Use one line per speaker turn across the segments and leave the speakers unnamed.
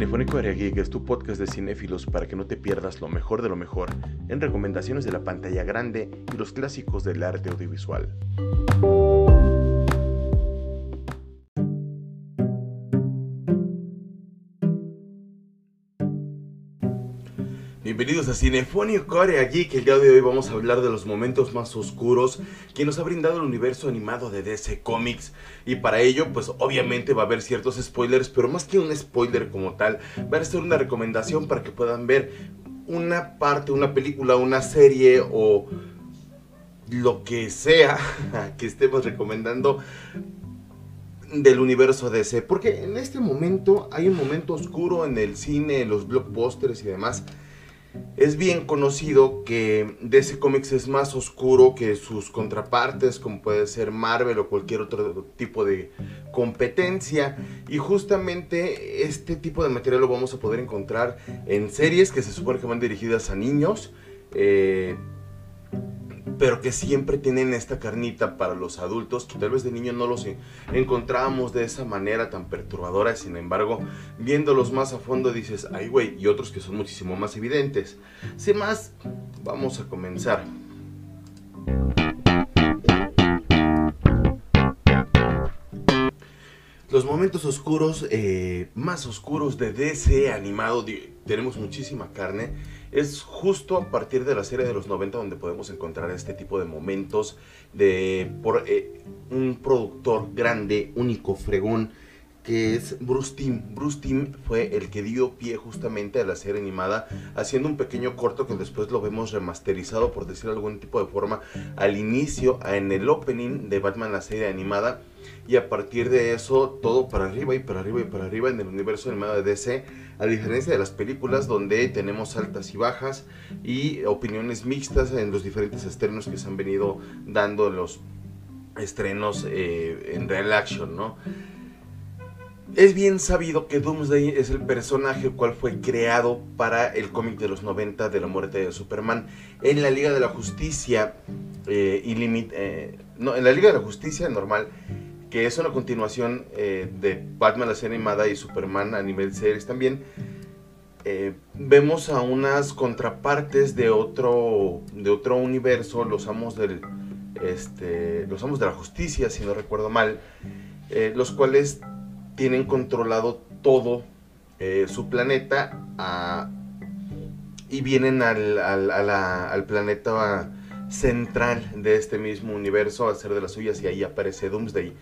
Cinefónico Area Geek es tu podcast de cinéfilos para que no te pierdas lo mejor de lo mejor en recomendaciones de la pantalla grande y los clásicos del arte audiovisual. Bienvenidos a Cinefónico Area Geek. El día de hoy vamos a hablar de los momentos más oscuros que nos ha brindado el universo animado de DC Comics. Y para ello, pues obviamente va a haber ciertos spoilers, pero más que un spoiler como tal, va a ser una recomendación para que puedan ver una parte, una película, una serie o lo que sea que estemos recomendando del universo DC. Porque en este momento hay un momento oscuro en el cine, en los blockbusters y demás es bien conocido que DC Comics es más oscuro que sus contrapartes, como puede ser Marvel o cualquier otro tipo de competencia. Y justamente este tipo de material lo vamos a poder encontrar en series que se supone que van dirigidas a niños. Eh, pero que siempre tienen esta carnita para los adultos, que tal vez de niño no los encontrábamos de esa manera tan perturbadora, sin embargo, viéndolos más a fondo dices, ay güey, y otros que son muchísimo más evidentes. Sin más, vamos a comenzar. Los momentos oscuros, eh, más oscuros de DC animado, tenemos muchísima carne es justo a partir de la serie de los 90 donde podemos encontrar este tipo de momentos de por eh, un productor grande, único, fregón, que es Bruce Timm. Bruce Timm fue el que dio pie justamente a la serie animada, haciendo un pequeño corto que después lo vemos remasterizado, por decir algún tipo de forma, al inicio, en el opening de Batman la serie animada y a partir de eso todo para arriba y para arriba y para arriba en el universo animado de DC, a diferencia de las películas donde tenemos altas y bajas y opiniones mixtas en los diferentes estrenos que se han venido dando los estrenos eh, en real action, ¿no? Es bien sabido que Doomsday es el personaje el cual fue creado para el cómic de los 90 de la muerte de Superman. En la Liga de la Justicia, eh, eh, no, en la Liga de la Justicia normal, que es una continuación eh, de Batman la serie animada y Superman a nivel series también. Eh, vemos a unas contrapartes de otro, de otro universo, los amos del, este, los amos de la justicia, si no recuerdo mal, eh, los cuales tienen controlado todo su planeta y vienen al, al, al planeta central de este mismo universo a hacer de las suyas y ahí aparece Doomsday.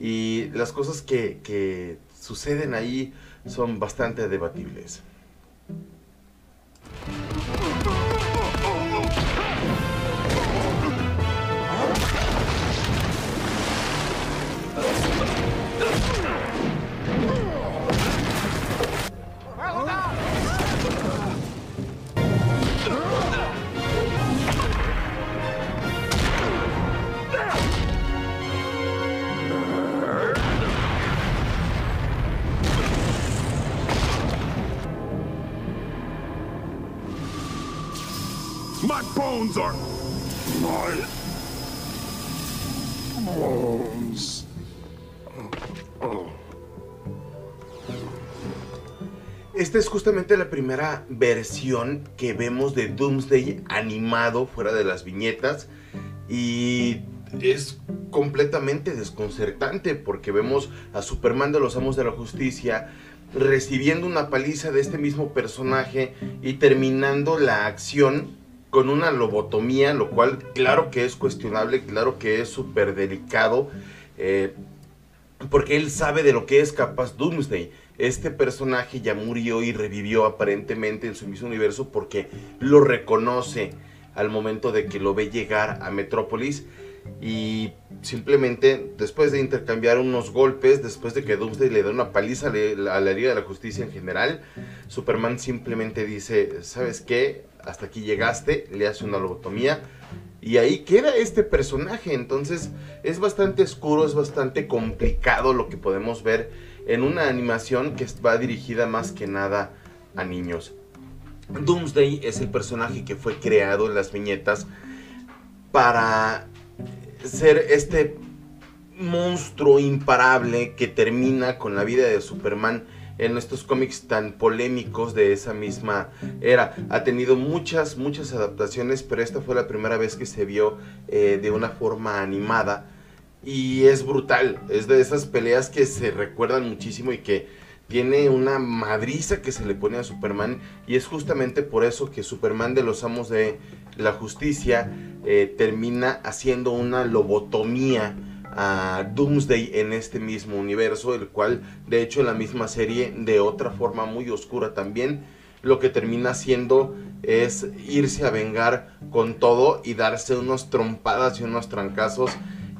Y las cosas que, que suceden ahí son bastante debatibles. Esta es justamente la primera versión que vemos de Doomsday animado fuera de las viñetas y es completamente desconcertante porque vemos a Superman de los Amos de la Justicia recibiendo una paliza de este mismo personaje y terminando la acción con una lobotomía, lo cual claro que es cuestionable, claro que es súper delicado, eh, porque él sabe de lo que es capaz Doomsday. Este personaje ya murió y revivió aparentemente en su mismo universo porque lo reconoce al momento de que lo ve llegar a Metrópolis y simplemente después de intercambiar unos golpes, después de que Doomsday le da una paliza a la Liga de la Justicia en general, Superman simplemente dice, ¿sabes qué? Hasta aquí llegaste, le hace una lobotomía y ahí queda este personaje. Entonces es bastante oscuro, es bastante complicado lo que podemos ver en una animación que va dirigida más que nada a niños. Doomsday es el personaje que fue creado en las viñetas para ser este monstruo imparable que termina con la vida de Superman en estos cómics tan polémicos de esa misma era. Ha tenido muchas, muchas adaptaciones, pero esta fue la primera vez que se vio eh, de una forma animada. Y es brutal, es de esas peleas que se recuerdan muchísimo y que tiene una madriza que se le pone a Superman. Y es justamente por eso que Superman de los Amos de la Justicia eh, termina haciendo una lobotomía a Doomsday en este mismo universo, el cual de hecho en la misma serie de otra forma muy oscura también lo que termina haciendo es irse a vengar con todo y darse unos trompadas y unos trancazos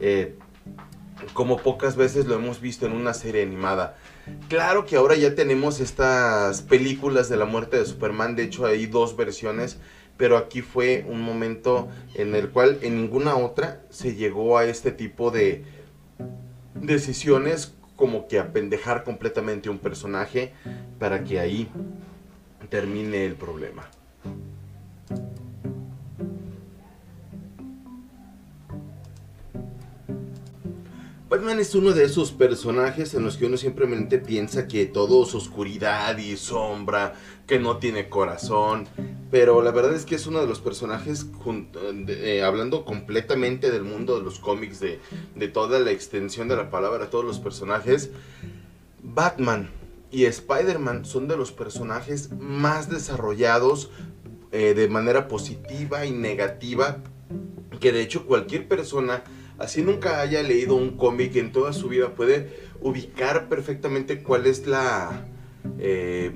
eh, como pocas veces lo hemos visto en una serie animada. Claro que ahora ya tenemos estas películas de la muerte de Superman, de hecho hay dos versiones pero aquí fue un momento en el cual en ninguna otra se llegó a este tipo de decisiones como que apendejar completamente un personaje para que ahí termine el problema. Batman es uno de esos personajes en los que uno simplemente piensa que todo es oscuridad y sombra, que no tiene corazón, pero la verdad es que es uno de los personajes, eh, hablando completamente del mundo de los cómics, de, toda la extensión de la palabra, todos los personajes, Batman y Spider-Man son de los personajes más desarrollados eh, de manera positiva y negativa, que de hecho cualquier persona así nunca haya leído un cómic en toda su vida, puede ubicar perfectamente cuál es la... Eh,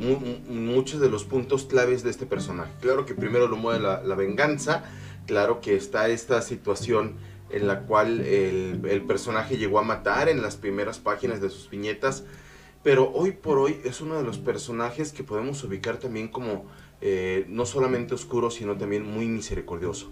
muchos de los puntos claves de este personaje. Claro que primero lo mueve la, venganza, claro que está esta situación en la cual el, el, personaje llegó a matar en las primeras páginas de sus viñetas, pero hoy por hoy es uno de los personajes que podemos ubicar también como eh, no solamente oscuro, sino también muy misericordioso.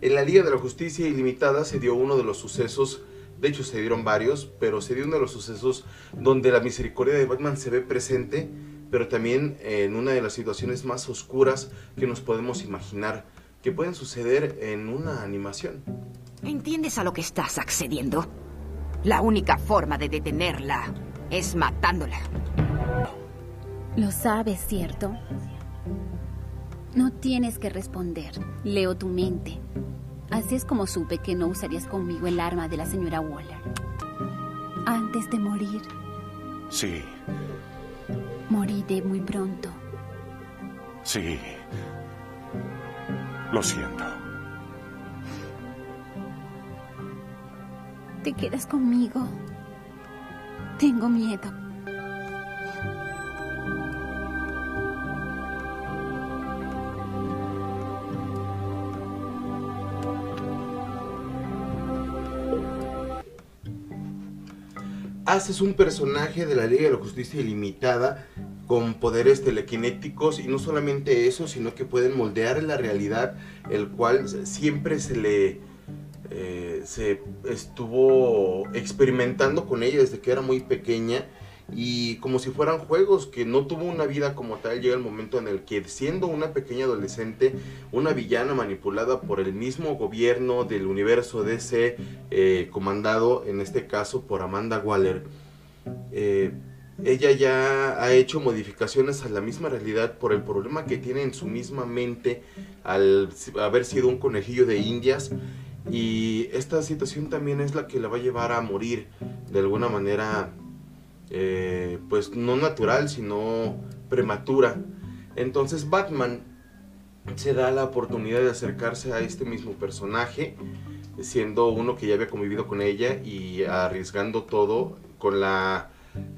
En la Liga de la Justicia Ilimitada se dio uno de los sucesos, de hecho se dieron varios, pero se dio uno de los sucesos donde la misericordia de Batman se ve presente, pero también en una de las situaciones más oscuras que nos podemos imaginar que pueden suceder en una animación.
¿Entiendes a lo que estás accediendo? La única forma de detenerla es matándola.
Lo sabes, ¿cierto? No tienes que responder. Leo tu mente. Así es como supe que no usarías conmigo el arma de la señora Waller. Antes de morir.
Sí.
Moriré muy pronto.
Sí. Lo siento.
¿Te quedas conmigo? Tengo miedo.
Haces un personaje de la Liga de la Justicia Ilimitada con poderes telequinéticos y no solamente eso, sino que pueden moldear la realidad, el cual siempre se le eh, se estuvo experimentando con ella desde que era muy pequeña y como si fueran juegos, que no tuvo una vida como tal, llega el momento en el que siendo una pequeña adolescente, una villana manipulada por el mismo gobierno del universo DC, eh, comandado en este caso por Amanda Waller, eh, ella ya ha hecho modificaciones a la misma realidad por el problema que tiene en su misma mente al haber sido un conejillo de indias. Y esta situación también es la que la va a llevar a morir de alguna manera eh, pues no natural, sino prematura. Entonces Batman se da la oportunidad de acercarse a este mismo personaje, siendo uno que ya había convivido con ella y arriesgando todo con la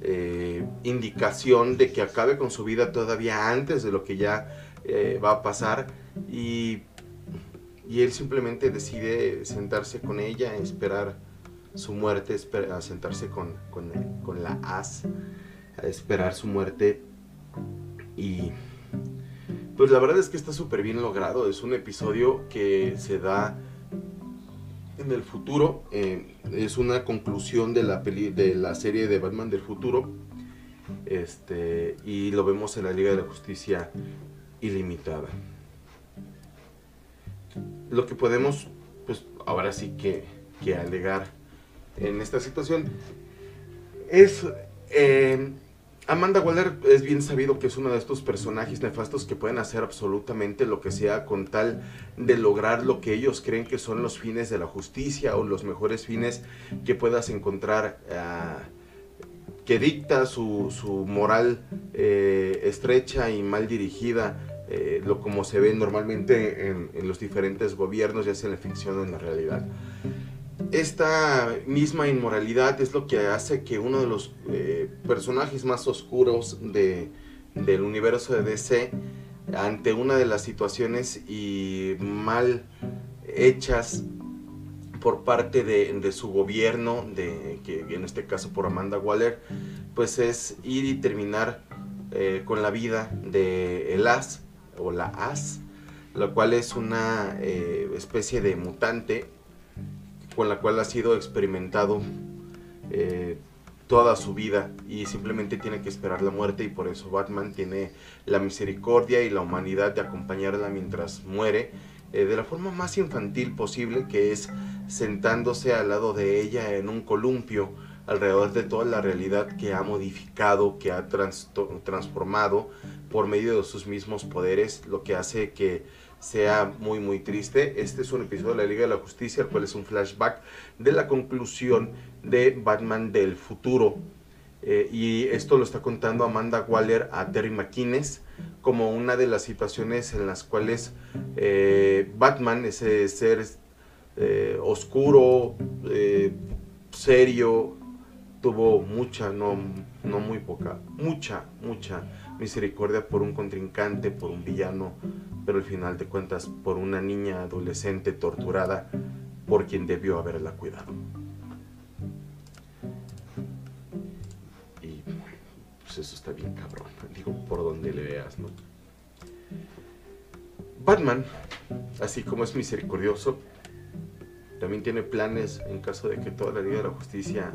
eh, indicación de que acabe con su vida todavía antes de lo que ya eh, va a pasar y, y él simplemente decide sentarse con ella, esperar su muerte, a sentarse con, con, la as, a esperar su muerte. Y pues la verdad es que está súper bien logrado. Es un episodio que se da en el futuro. Eh, es una conclusión de la, peli, de la serie de Batman del futuro. Este, y lo vemos en la Liga de la Justicia Ilimitada. Lo que podemos, pues ahora sí que, que alegar en esta situación. Es eh, Amanda Waller es bien sabido que es uno de estos personajes nefastos que pueden hacer absolutamente lo que sea con tal de lograr lo que ellos creen que son los fines de la justicia o los mejores fines que puedas encontrar uh, que dicta su, su moral eh, estrecha y mal dirigida, eh, lo como se ve normalmente en, en, los diferentes gobiernos, ya sea en la ficción o en la realidad esta misma inmoralidad es lo que hace que uno de los eh, personajes más oscuros de, del universo de DC, ante una de las situaciones y mal hechas por parte de, su gobierno, de, que en este caso por Amanda Waller, pues es ir y terminar eh, con la vida de el As o la As, la cual es una eh, especie de mutante con la cual ha sido experimentado eh, toda su vida y simplemente tiene que esperar la muerte y por eso Batman tiene la misericordia y la humanidad de acompañarla mientras muere eh, de la forma más infantil posible que es sentándose al lado de ella en un columpio alrededor de toda la realidad que ha modificado, que ha trans transformado por medio de sus mismos poderes, lo que hace que sea muy muy triste. Este es un episodio de la Liga de la Justicia, el cual es un flashback de la conclusión de Batman del futuro. Eh, y esto lo está contando Amanda Waller a Terry McInnes como una de las situaciones en las cuales eh, Batman, ese ser eh, oscuro, serio, tuvo mucha, no, no muy poca, mucha, mucha misericordia por un contrincante, por un villano, pero al final de cuentas por una niña adolescente torturada por quien debió haberla cuidado. Y pues eso está bien cabrón, digo, por donde le veas, ¿no? Batman, así como es misericordioso, también tiene planes en caso de que toda la Liga de la Justicia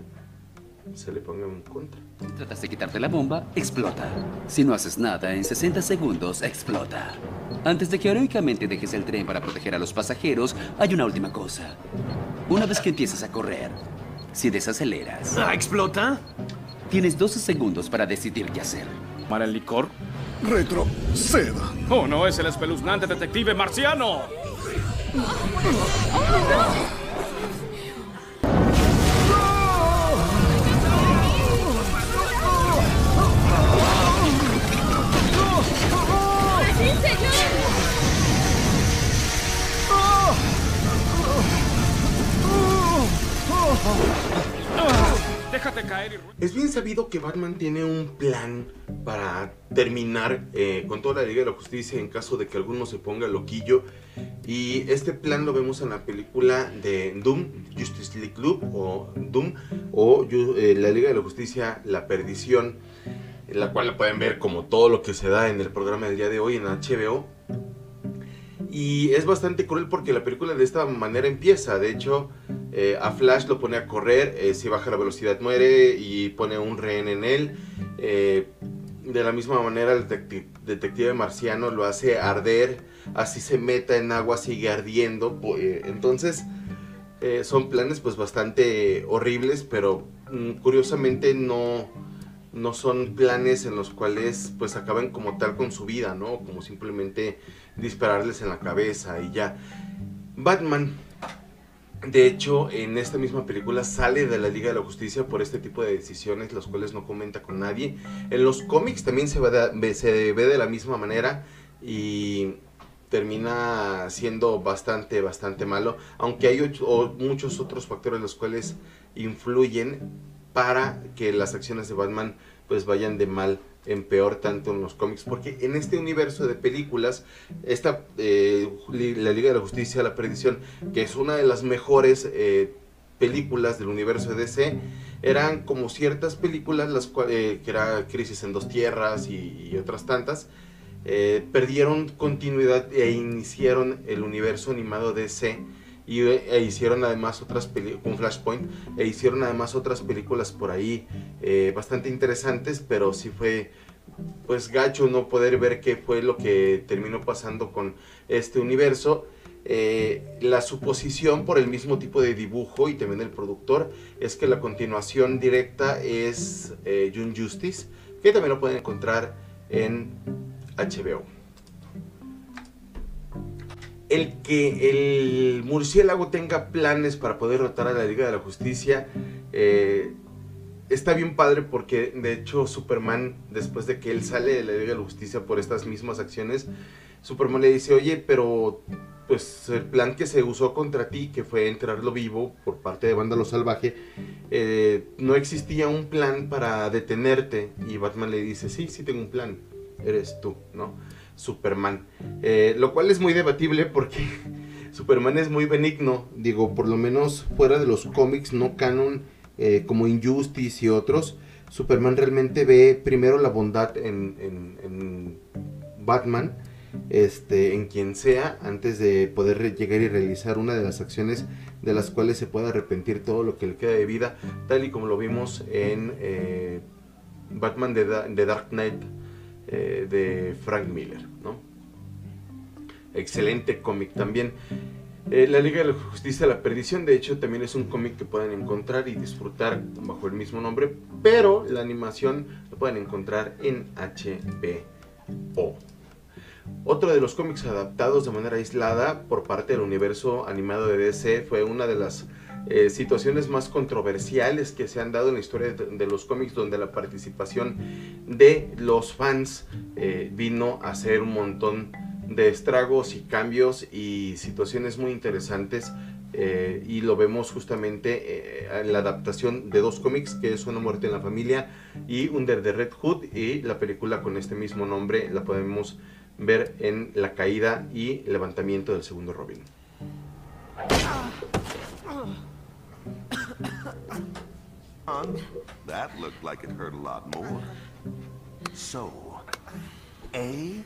se le ponga en contra.
Tratas de quitarte la bomba, explota. Si no haces nada, en 60 segundos explota. Antes de que heroicamente dejes el tren para proteger a los pasajeros, hay una última cosa. Una vez que empiezas a correr, si desaceleras...
¿Ah, explota?
Tienes 12 segundos para decidir qué hacer.
¿Para el licor?
Retroceda.
¡Oh, no! ¡Es el espeluznante detective marciano!
Es bien sabido que Batman tiene un plan para terminar eh, con toda la Liga de la Justicia en caso de que alguno se ponga loquillo. Y este plan lo vemos en la película de Doom, Justice League Club o Doom, o eh, la Liga de la Justicia, La Perdición, en la cual la pueden ver como todo lo que se da en el programa del día de hoy en HBO. Y es bastante cruel porque la película de esta manera empieza. De hecho, eh, a Flash lo pone a correr, eh, si baja la velocidad muere y pone un rehén en él. Eh, de la misma manera el detective, marciano lo hace arder, así se meta en agua, sigue ardiendo. entonces son planes pues bastante horribles, pero mm, curiosamente no, no son planes en los cuales pues acaban como tal con su vida, ¿no? Como simplemente dispararles en la cabeza y ya. Batman, de hecho, en esta misma película sale de la Liga de la Justicia por este tipo de decisiones, las cuales no comenta con nadie. En los cómics también se ve de la misma manera y termina siendo bastante, bastante malo, aunque hay muchos otros factores los cuales influyen para que las acciones de Batman pues vayan de mal en peor tanto en los cómics, porque en este universo de películas, esta, eh, la Liga de la Justicia, la Perdición, que es una de las mejores eh, películas del universo de DC, eran como ciertas películas, las cuales, eh, que era Crisis en dos Tierras y, otras tantas, perdieron continuidad e iniciaron el universo animado de DC y e hicieron además otras películas, con Flashpoint, e hicieron además otras películas por ahí eh, bastante interesantes, pero sí fue pues gacho no poder ver qué fue lo que terminó pasando con este universo. Eh, la suposición por el mismo tipo de dibujo y también el productor es que la continuación directa es eh, Justice, que también lo pueden encontrar en HBO. El que el murciélago tenga planes para poder derrotar a la Liga de la Justicia eh, está bien padre porque de hecho Superman, después de que él sale de la Liga de la Justicia por estas mismas acciones, Superman le dice, oye, pero pues el plan que se usó contra ti, que fue enterrarlo vivo por parte de Vándalo Salvaje, eh, no existía un plan para detenerte. Y Batman le dice, sí, sí tengo un plan, eres tú, ¿no? Superman. Eh, lo cual es muy debatible porque Superman es muy benigno, digo, por lo menos fuera de los cómics no canon eh, como Injustice y otros. Superman realmente ve primero la bondad en, en- Batman este, en quien sea, antes de poder llegar y realizar una de las acciones de las cuales se pueda arrepentir todo lo que le queda de vida, tal y como lo vimos en eh, Batman de, de Dark Knight eh, de Frank Miller, ¿no? Excelente cómic también. Eh, la Liga de la Justicia de la Perdición, de hecho, también es un cómic que pueden encontrar y disfrutar bajo el mismo nombre, pero la animación la pueden encontrar en HBO. Otro de los cómics adaptados de manera aislada por parte del universo animado de DC fue una de las eh, situaciones más controversiales que se han dado en la historia de, los cómics donde la participación de los fans eh, vino a hacer un montón de estragos y cambios y situaciones muy interesantes eh, y lo vemos justamente en la adaptación de dos cómics que es Una muerte en la familia y Under the Red Hood y la película con este mismo nombre la podemos ver en la caída y levantamiento del segundo Robin.
That looked like it hurt a lot more. So, A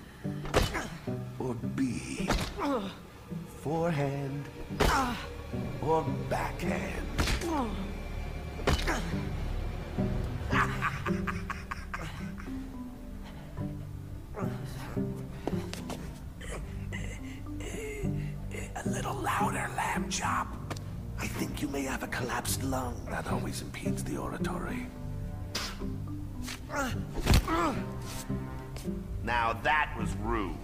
or B? Forehand or backhand? A little louder, lamb chop. I think you may have a collapsed lung. That always impedes the oratory. Now that was rude.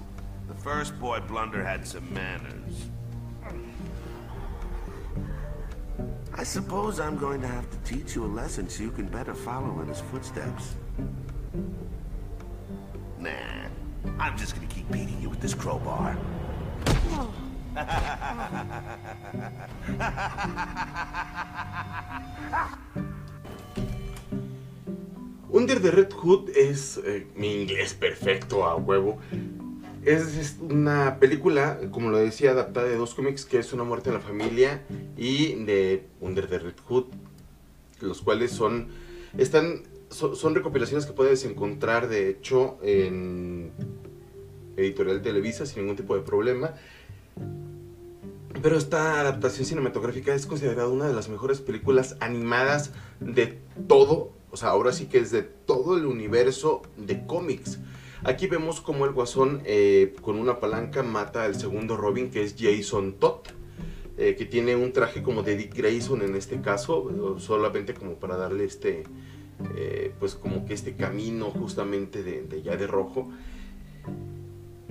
The first boy blunder had some manners. I suppose I'm going to have to teach you a lesson so you can better follow in his footsteps. Nah, I'm just gonna keep beating you with this crowbar. Oh.
Under the Red Hood es eh, mi inglés perfecto a huevo. Es, una película, como lo decía, adaptada de dos cómics que es Una muerte en la familia y de Under the Red Hood, los cuales son están son recopilaciones que puedes encontrar de hecho en Editorial Televisa sin ningún tipo de problema. Pero esta adaptación cinematográfica es considerada una de las mejores películas animadas de todo, o sea, ahora sí que es de todo el universo de cómics. Aquí vemos como el guasón eh, con una palanca mata al segundo Robin, que es Jason Todd, eh, que tiene un traje como de Dick Grayson en este caso, solamente como para darle este, eh, pues como que este camino justamente de, de ya de rojo.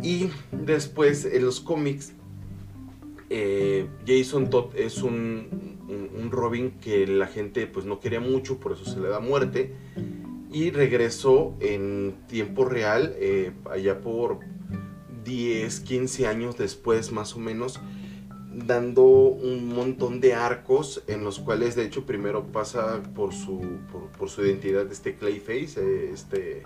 Y después en los cómics eh, Jason Todd es un, Robin que la gente pues no quería mucho, por eso se le da muerte. Y regresó en tiempo real, eh, allá por 10, 15 años después más o menos, dando un montón de arcos en los cuales de hecho primero pasa por su, por su identidad este Clayface, eh, este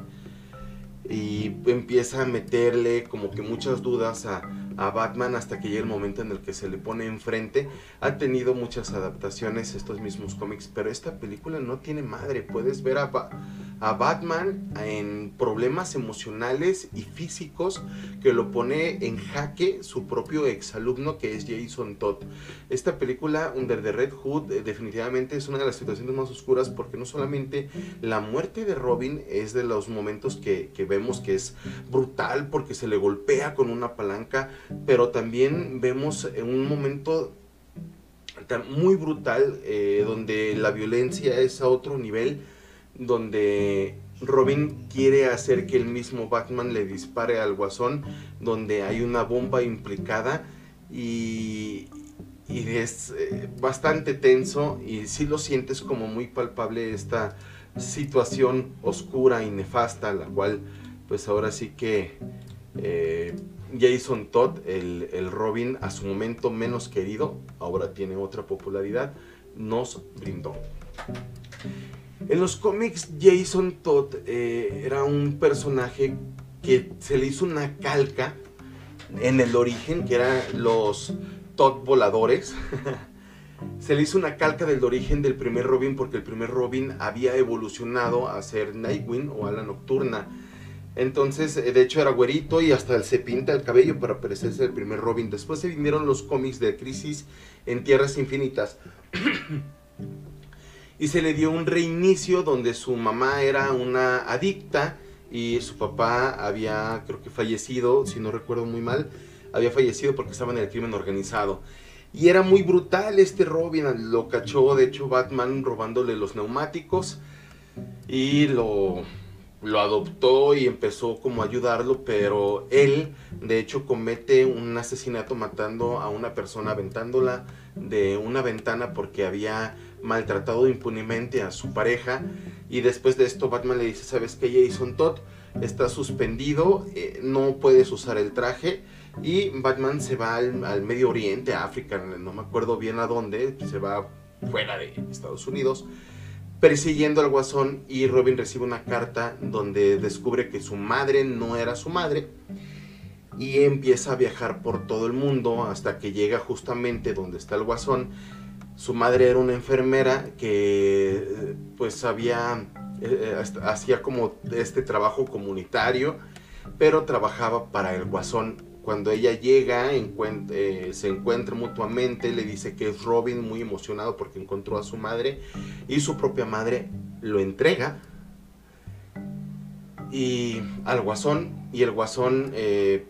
y empieza a meterle como que muchas dudas a, a, Batman hasta que llega el momento en el que se le pone enfrente. Ha tenido muchas adaptaciones estos mismos cómics, pero esta película no tiene madre. Puedes ver a, a Batman en problemas emocionales y físicos que lo pone en jaque su propio exalumno que es Jason Todd. Esta película, Under the Red Hood, eh, definitivamente es una de las situaciones más oscuras porque no solamente la muerte de Robin es de los momentos que, que vemos que es brutal porque se le golpea con una palanca, pero también vemos un momento muy brutal eh, donde la violencia es a otro nivel, donde Robin quiere hacer que el mismo Batman le dispare al guasón donde hay una bomba implicada y, y es eh, bastante tenso y sí lo sientes como muy palpable esta situación oscura y nefasta, la cual pues ahora sí que eh, Jason Todd, el, Robin a su momento menos querido, ahora tiene otra popularidad, nos brindó. En los cómics, Jason Todd eh, era un personaje que se le hizo una calca en el origen, que eran los Todd voladores. se le hizo una calca del origen del primer Robin porque el primer Robin había evolucionado a ser Nightwing o a la nocturna. Entonces, eh, de hecho, era güerito y hasta se pinta el cabello para parecerse el primer Robin. Después se vinieron los cómics de Crisis en Tierras Infinitas. y se le dio un reinicio donde su mamá era una adicta y su papá había, creo que fallecido, si no recuerdo muy mal, había fallecido porque estaba en el crimen organizado. Y era muy brutal este Robin, lo cachó de hecho Batman robándole los neumáticos y lo, lo adoptó y empezó como a ayudarlo, pero él de hecho comete un asesinato matando a una persona, aventándola de una ventana porque había maltratado impunemente a su pareja. Y después de esto Batman le dice, ¿sabes qué Jason Todd? Está suspendido, eh, no puedes usar el traje y Batman se va al, al, Medio Oriente, a África, no me acuerdo bien a dónde, se va fuera de Estados Unidos persiguiendo al guasón y Robin recibe una carta donde descubre que su madre no era su madre y empieza a viajar por todo el mundo hasta que llega justamente donde está el guasón. Su madre era una enfermera que pues había eh, hacía como este trabajo comunitario, pero trabajaba para el guasón cuando ella llega, eh, se encuentra mutuamente, le dice que es Robin muy emocionado porque encontró a su madre y su propia madre lo entrega. Y al guasón y el guasón eh,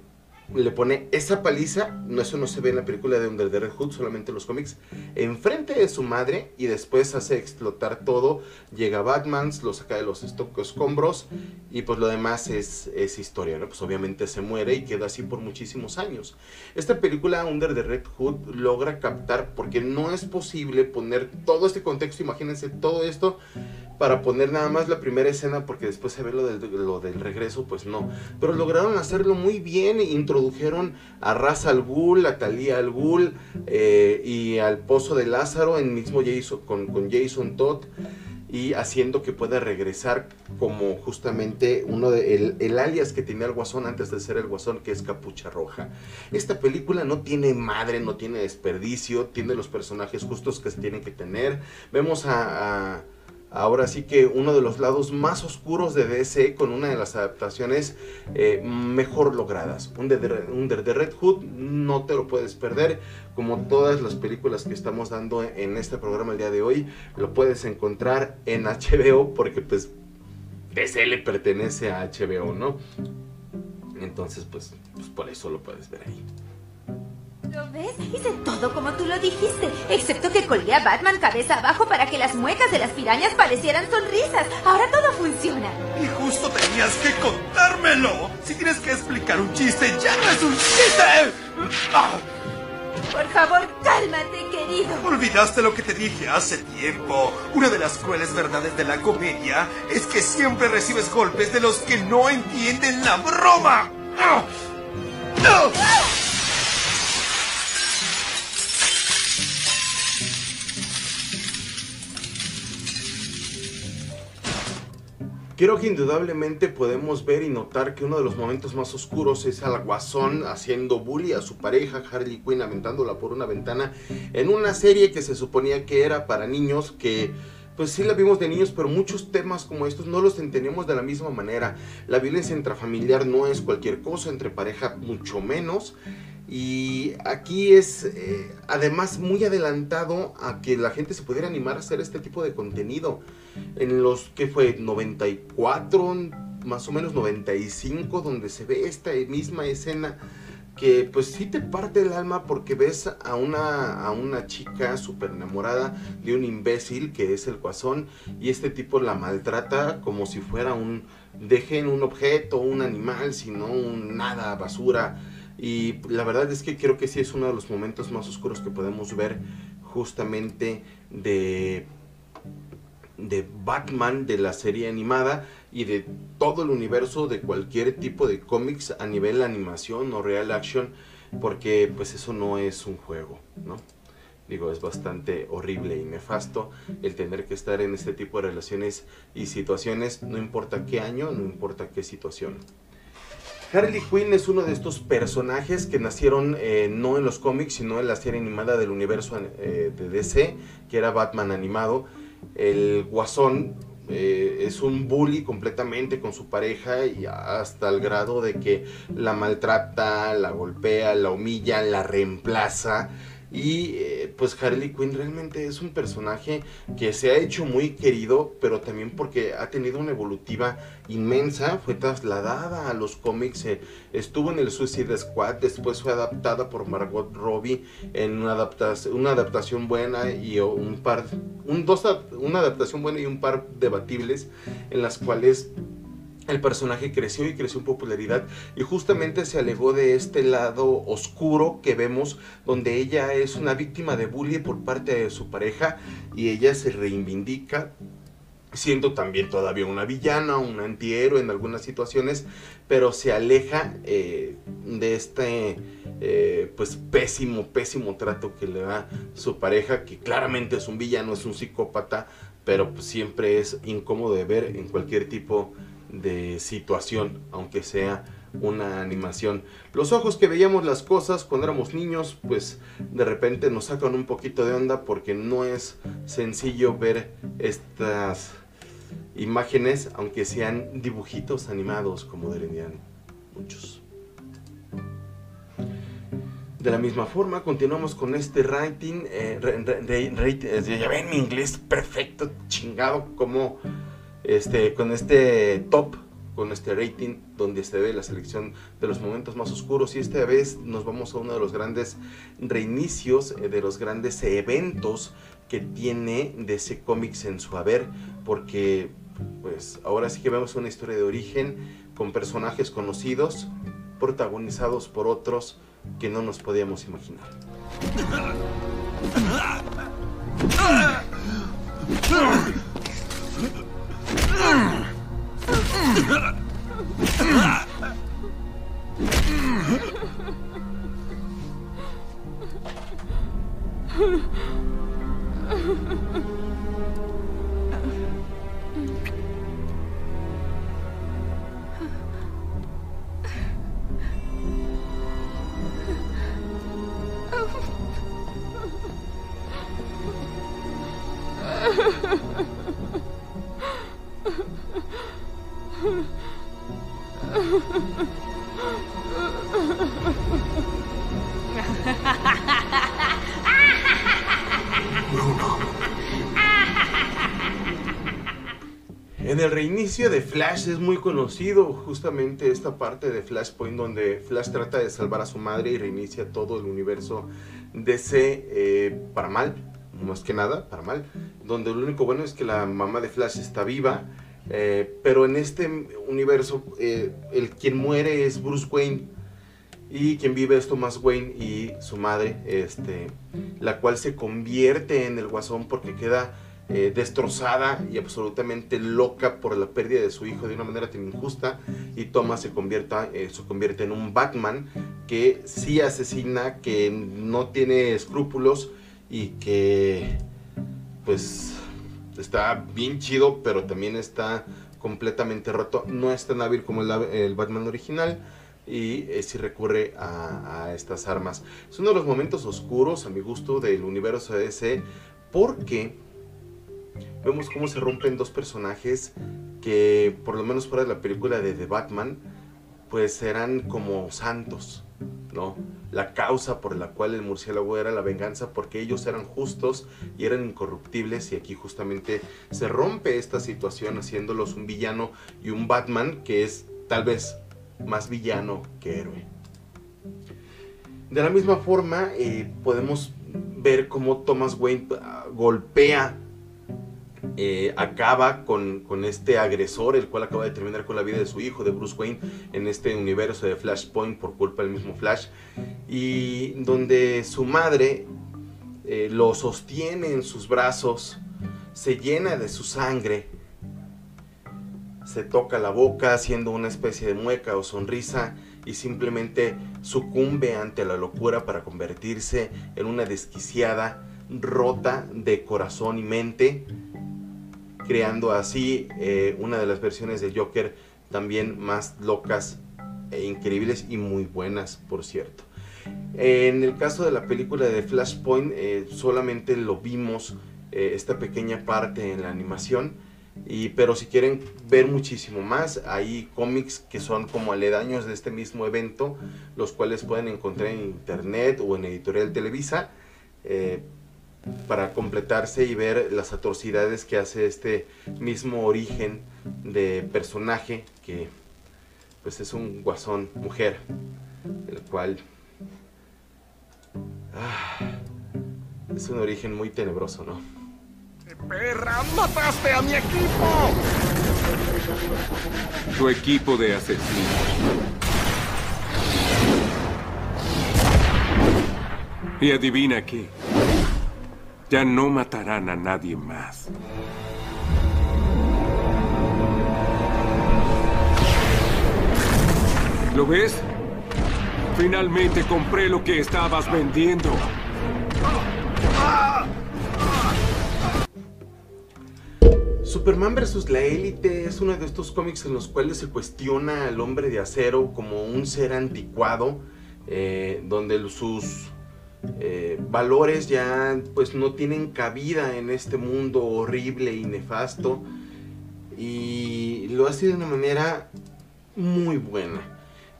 le pone esa paliza, no, eso no se ve en la película de Under the Red Hood, solamente en los cómics, enfrente de su madre y después hace explotar todo, llega Batman, lo saca de los escombros y pues lo demás es, es historia, ¿no? Pues obviamente se muere y queda así por muchísimos años. Esta película Under the Red Hood logra captar, porque no es posible poner todo este contexto, imagínense todo esto para poner nada más la primera escena porque después se ve lo del, lo del regreso, pues no. Pero lograron hacerlo muy bien, introdujeron a Ra's al Ghul, a Talia al Ghul eh, y al Pozo de Lázaro en mismo Jason, con, Jason Todd y haciendo que pueda regresar como justamente uno de el, el, alias que tenía el Guasón antes de ser el Guasón, que es Capucha Roja. Esta película no tiene madre, no tiene desperdicio, tiene los personajes justos que se tienen que tener. Vemos a ahora sí que uno de los lados más oscuros de DC con una de las adaptaciones eh, mejor logradas. Under the, Red Hood no te lo puedes perder, como todas las películas que estamos dando en este programa el día de hoy, lo puedes encontrar en HBO porque pues DC le pertenece a HBO, ¿no? Entonces pues, pues por eso lo puedes ver ahí.
¿Lo ves? Hice todo como tú lo dijiste, excepto que colgué a Batman cabeza abajo para que las muecas de las pirañas parecieran sonrisas. Ahora todo funciona.
Y justo tenías que contármelo. Si tienes que explicar un chiste, ya no es un chiste.
Ah. Por favor, cálmate, querido.
Olvidaste lo que te dije hace tiempo. Una de las crueles verdades de la comedia es que siempre recibes golpes de los que no entienden la broma. ¡Ah! ¡Ah!
Creo que indudablemente podemos ver y notar que uno de los momentos más oscuros es al guasón haciendo bully a su pareja Harley Quinn aventándola por una ventana en una serie que se suponía que era para niños que pues sí la vimos de niños, pero muchos temas como estos no los entendemos de la misma manera. La violencia intrafamiliar no es cualquier cosa, entre pareja mucho menos. Y aquí es eh, además muy adelantado a que la gente se pudiera animar a hacer este tipo de contenido. En los que fue 94, más o menos 95, donde se ve esta misma escena que pues sí te parte el alma porque ves a una, a una chica súper enamorada de un imbécil que es el guasón y este tipo la maltrata como si fuera un, dejen un objeto, un animal, sino un nada, basura. Y la verdad es que creo que sí es uno de los momentos más oscuros que podemos ver justamente de de Batman de la serie animada y de todo el universo de cualquier tipo de cómics a nivel animación o real action porque pues eso no es un juego, ¿no? Digo, es bastante horrible y nefasto el tener que estar en este tipo de relaciones y situaciones, no importa qué año, no importa qué situación. Harley Quinn es uno de estos personajes que nacieron eh, no en los cómics, sino en la serie animada del universo eh, de DC, que era Batman animado. El Guasón eh, es un bully completamente con su pareja y hasta el grado de que la maltrata, la golpea, la humilla, la reemplaza y eh, pues Harley Quinn realmente es un personaje que se ha hecho muy querido, pero también porque ha tenido una evolutiva inmensa. Fue trasladada a los cómics, eh, estuvo en el Suicide Squad, después fue adaptada por Margot Robbie en una, adaptación, buena y un par, una adaptación buena y un par debatibles en las cuales el personaje creció y creció en popularidad y justamente se alegó de este lado oscuro que vemos donde ella es una víctima de bullying por parte de su pareja y ella se reivindica siendo también todavía una villana, un antihéroe en algunas situaciones, pero se aleja eh, de este eh, pues pésimo, pésimo trato que le da su pareja, que claramente es un villano, es un psicópata, pero pues siempre es incómodo de ver en cualquier tipo de de situación, aunque sea una animación. Los ojos que veíamos las cosas cuando éramos niños, pues de repente nos sacan un poquito de onda porque no es sencillo ver estas imágenes, aunque sean dibujitos animados como dirían muchos. De la misma forma, continuamos con este rating. Eh, ya ven mi inglés perfecto, chingado, como este, con este top, con este rating, donde se ve la selección de los momentos más oscuros. Y esta vez nos vamos a uno de los grandes reinicios, eh, de los grandes eventos que tiene DC Comics en su haber, porque pues ahora sí que vemos una historia de origen con personajes conocidos, protagonizados por otros que no nos podíamos imaginar. Ha ha ha. De Flash es muy conocido justamente esta parte de Flashpoint donde Flash trata de salvar a su madre y reinicia todo el universo DC eh, para mal, más que nada, para mal, donde lo único bueno es que la mamá de Flash está viva, eh, pero en este universo eh, el quien muere es Bruce Wayne y quien vive es Thomas Wayne y su madre, este, la cual se convierte en el guasón porque queda eh, destrozada y absolutamente loca por la pérdida de su hijo de una manera tan injusta y Thomas se, convierta, eh, se convierte en un Batman que sí asesina, que no tiene escrúpulos y que pues está bien chido, pero también está completamente roto. No es tan hábil como el, Batman original y eh, si recurre a, a, estas armas. Es uno de los momentos oscuros, a mi gusto, del universo DC, porque vemos cómo se rompen dos personajes que, por lo menos fuera de la película de The Batman, pues eran como santos, ¿no? La causa por la cual el murciélago era la venganza, porque ellos eran justos y eran incorruptibles, y aquí justamente se rompe esta situación haciéndolos un villano y un Batman que es tal vez más villano que héroe. De la misma forma, eh, podemos ver cómo Thomas Wayne ah, golpea, eh, acaba con, con este agresor, el cual acaba de terminar con la vida de su hijo, de Bruce Wayne, en este universo de Flashpoint por culpa del mismo Flash, y donde su madre eh, lo sostiene en sus brazos, se llena de su sangre, se toca la boca haciendo una especie de mueca o sonrisa y simplemente sucumbe ante la locura para convertirse en una desquiciada, rota de corazón y mente, creando así eh, una de las versiones de Joker también más locas e increíbles y muy buenas, por cierto. En el caso de la película de Flashpoint, eh, solamente lo vimos eh, esta pequeña parte en la animación. Y, pero si quieren ver muchísimo más, hay cómics que son como aledaños de este mismo evento, los cuales pueden encontrar en internet o en Editorial Televisa, para completarse y ver las atrocidades que hace este mismo origen de personaje, que pues es un guasón mujer, el cual ah, es un origen muy tenebroso, ¿no?
¡Perra! ¡Mataste a mi equipo!
Tu equipo de asesinos. Y adivina qué. Ya no matarán a nadie más. ¿Lo ves? Finalmente compré lo que estabas vendiendo.
Superman vs. la élite es uno de estos cómics en los cuales se cuestiona al hombre de acero como un ser anticuado, eh, donde sus eh, valores ya pues no tienen cabida en este mundo horrible y nefasto y lo hace de una manera muy buena.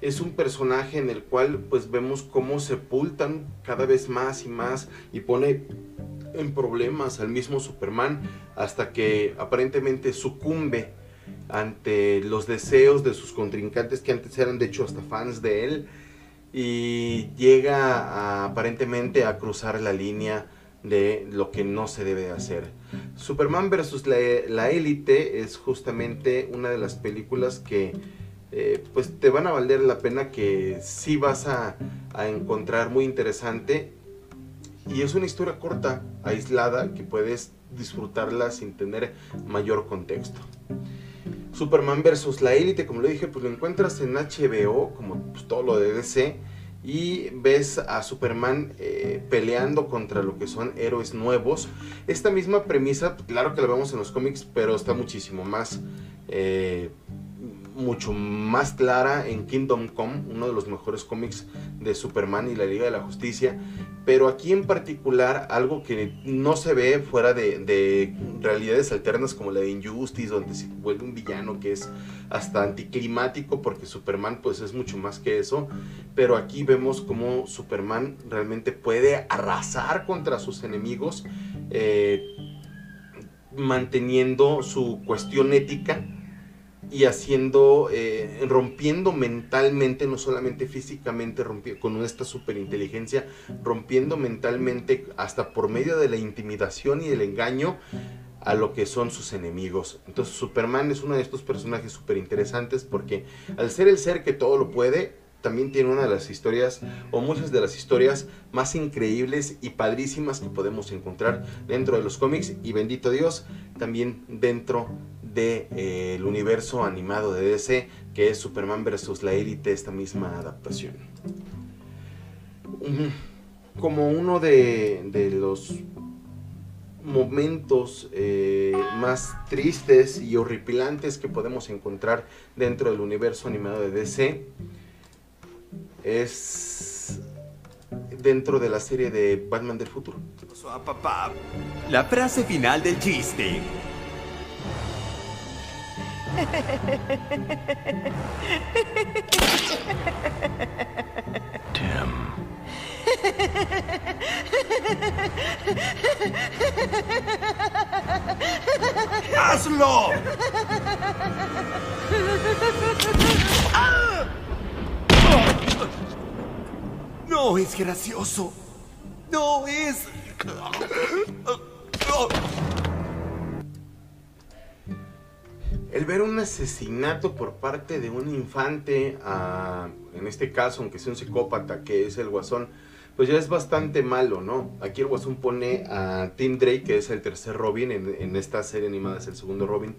Es un personaje en el cual pues vemos cómo sepultan cada vez más y más y pone en problemas al mismo Superman hasta que aparentemente sucumbe ante los deseos de sus contrincantes que antes eran de hecho hasta fans de él y llega aparentemente a cruzar la línea de lo que no se debe hacer. Superman vs. la élite es justamente una de las películas que eh, pues te van a valer la pena que sí vas a encontrar muy interesante y es una historia corta, aislada, que puedes disfrutarla sin tener mayor contexto. Superman vs. La Élite, como lo dije, pues lo encuentras en HBO, como pues, todo lo de DC, y ves a Superman eh, peleando contra lo que son héroes nuevos. Esta misma premisa, claro que la vemos en los cómics, pero está muchísimo más eh, mucho más clara en Kingdom Come, uno de los mejores cómics de Superman y la Liga de la Justicia. Pero aquí en particular, algo que no se ve fuera de, realidades alternas como la de Injustice, donde se vuelve un villano que es hasta anticlimático, porque Superman pues es mucho más que eso. Pero aquí vemos cómo Superman realmente puede arrasar contra sus enemigos, eh, manteniendo su cuestión ética y haciendo, eh, rompiendo mentalmente, no solamente físicamente, con esta superinteligencia, rompiendo mentalmente hasta por medio de la intimidación y el engaño a lo que son sus enemigos. Entonces Superman es uno de estos personajes súper interesantes porque al ser el ser que todo lo puede, también tiene una de las historias o muchas de las historias más increíbles y padrísimas que podemos encontrar dentro de los cómics y bendito Dios también dentro del de, eh, universo animado de DC, que es Superman vs. la Élite, esta misma adaptación. Como uno de, de los momentos eh, más tristes y horripilantes que podemos encontrar dentro del universo animado de DC es dentro de la serie de Batman del futuro.
La frase final del chiste.
Tim.
¡Hazlo! ¡No!
Es gracioso. No es...
El ver un asesinato por parte de un infante, en este caso, aunque sea un psicópata, que es el guasón, pues ya es bastante malo, ¿no? Aquí el guasón pone a Tim Drake, que es el tercer Robin, en, esta serie animada es el segundo Robin,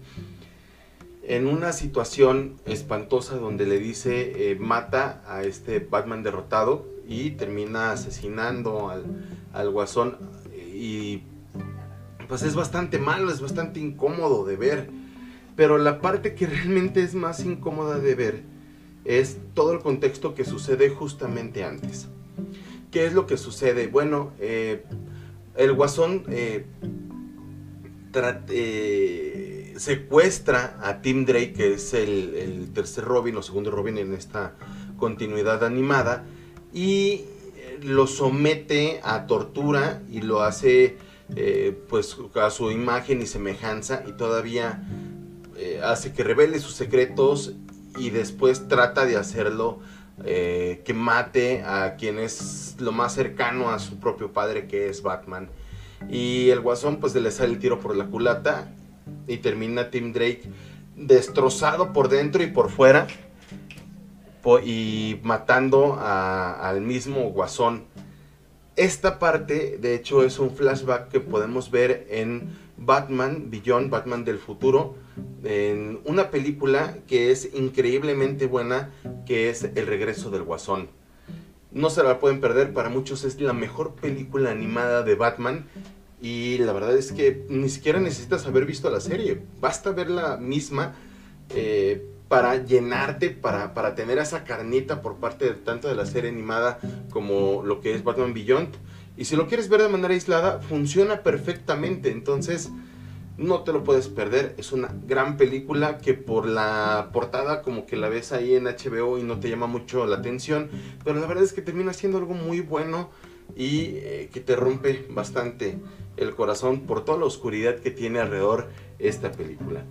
en una situación espantosa donde le dice eh, mata a este Batman derrotado y termina asesinando al guasón y pues es bastante malo, es bastante incómodo de ver. Pero la parte que realmente es más incómoda de ver es todo el contexto que sucede justamente antes. ¿Qué es lo que sucede? Bueno, eh, el guasón eh, eh, secuestra a Tim Drake, que es el, el, tercer Robin o segundo Robin en esta continuidad animada, y lo somete a tortura y lo hace pues a su imagen y semejanza y todavía eh, hace que revele sus secretos y después trata de hacerlo eh, que mate a quien es lo más cercano a su propio padre que es Batman. Y el guasón pues le sale el tiro por la culata y termina Tim Drake destrozado por dentro y por fuera y matando al mismo guasón. Esta parte de hecho es un flashback que podemos ver en Batman Beyond, Batman del futuro, en una película que es increíblemente buena, que es El regreso del guasón. No se la pueden perder, para muchos es la mejor película animada de Batman y la verdad es que ni siquiera necesitas haber visto la serie, basta ver la misma eh, para llenarte, para, para tener esa carnita por parte de, tanto de la serie animada como lo que es Batman Beyond. Y si lo quieres ver de manera aislada, funciona perfectamente. Entonces, no te lo puedes perder. Es una gran película que por la portada como que la ves ahí en HBO y no te llama mucho la atención. Pero la verdad es que termina siendo algo muy bueno y eh, que te rompe bastante el corazón por toda la oscuridad que tiene alrededor esta película.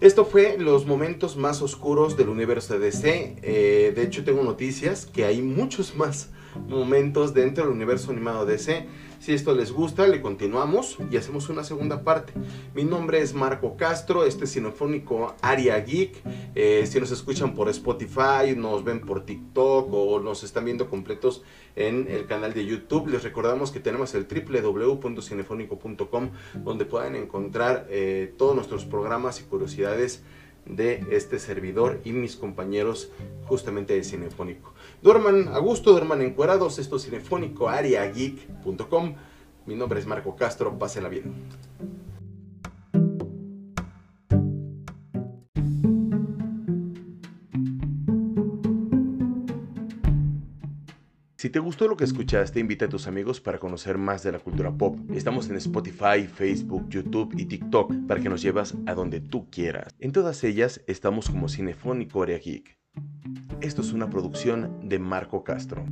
Esto fue los momentos más oscuros del universo de DC. Eh, de hecho tengo noticias que hay muchos más momentos dentro del universo animado DC. Si esto les gusta, le continuamos y hacemos una segunda parte. Mi nombre es Marco Castro, este es Cinefónico Aria Geek. Eh, si nos escuchan por Spotify, nos ven por TikTok o nos están viendo completos en el canal de YouTube, les recordamos que tenemos el www.cinefónico.com donde pueden encontrar eh, todos nuestros programas y curiosidades de este servidor y mis compañeros justamente de Cinefónico. Duerman a gusto, duerman encuerados, esto es Cinefónico, ariageek.com. Mi nombre es Marco Castro, pásenla bien. Si te gustó lo que escuchaste, invita a tus amigos para conocer más de la cultura pop. Estamos en Spotify, Facebook, YouTube y TikTok para que nos llevas a donde tú quieras. En todas ellas estamos como Cinefónico Area Geek. Esto es una producción de Marco Castro.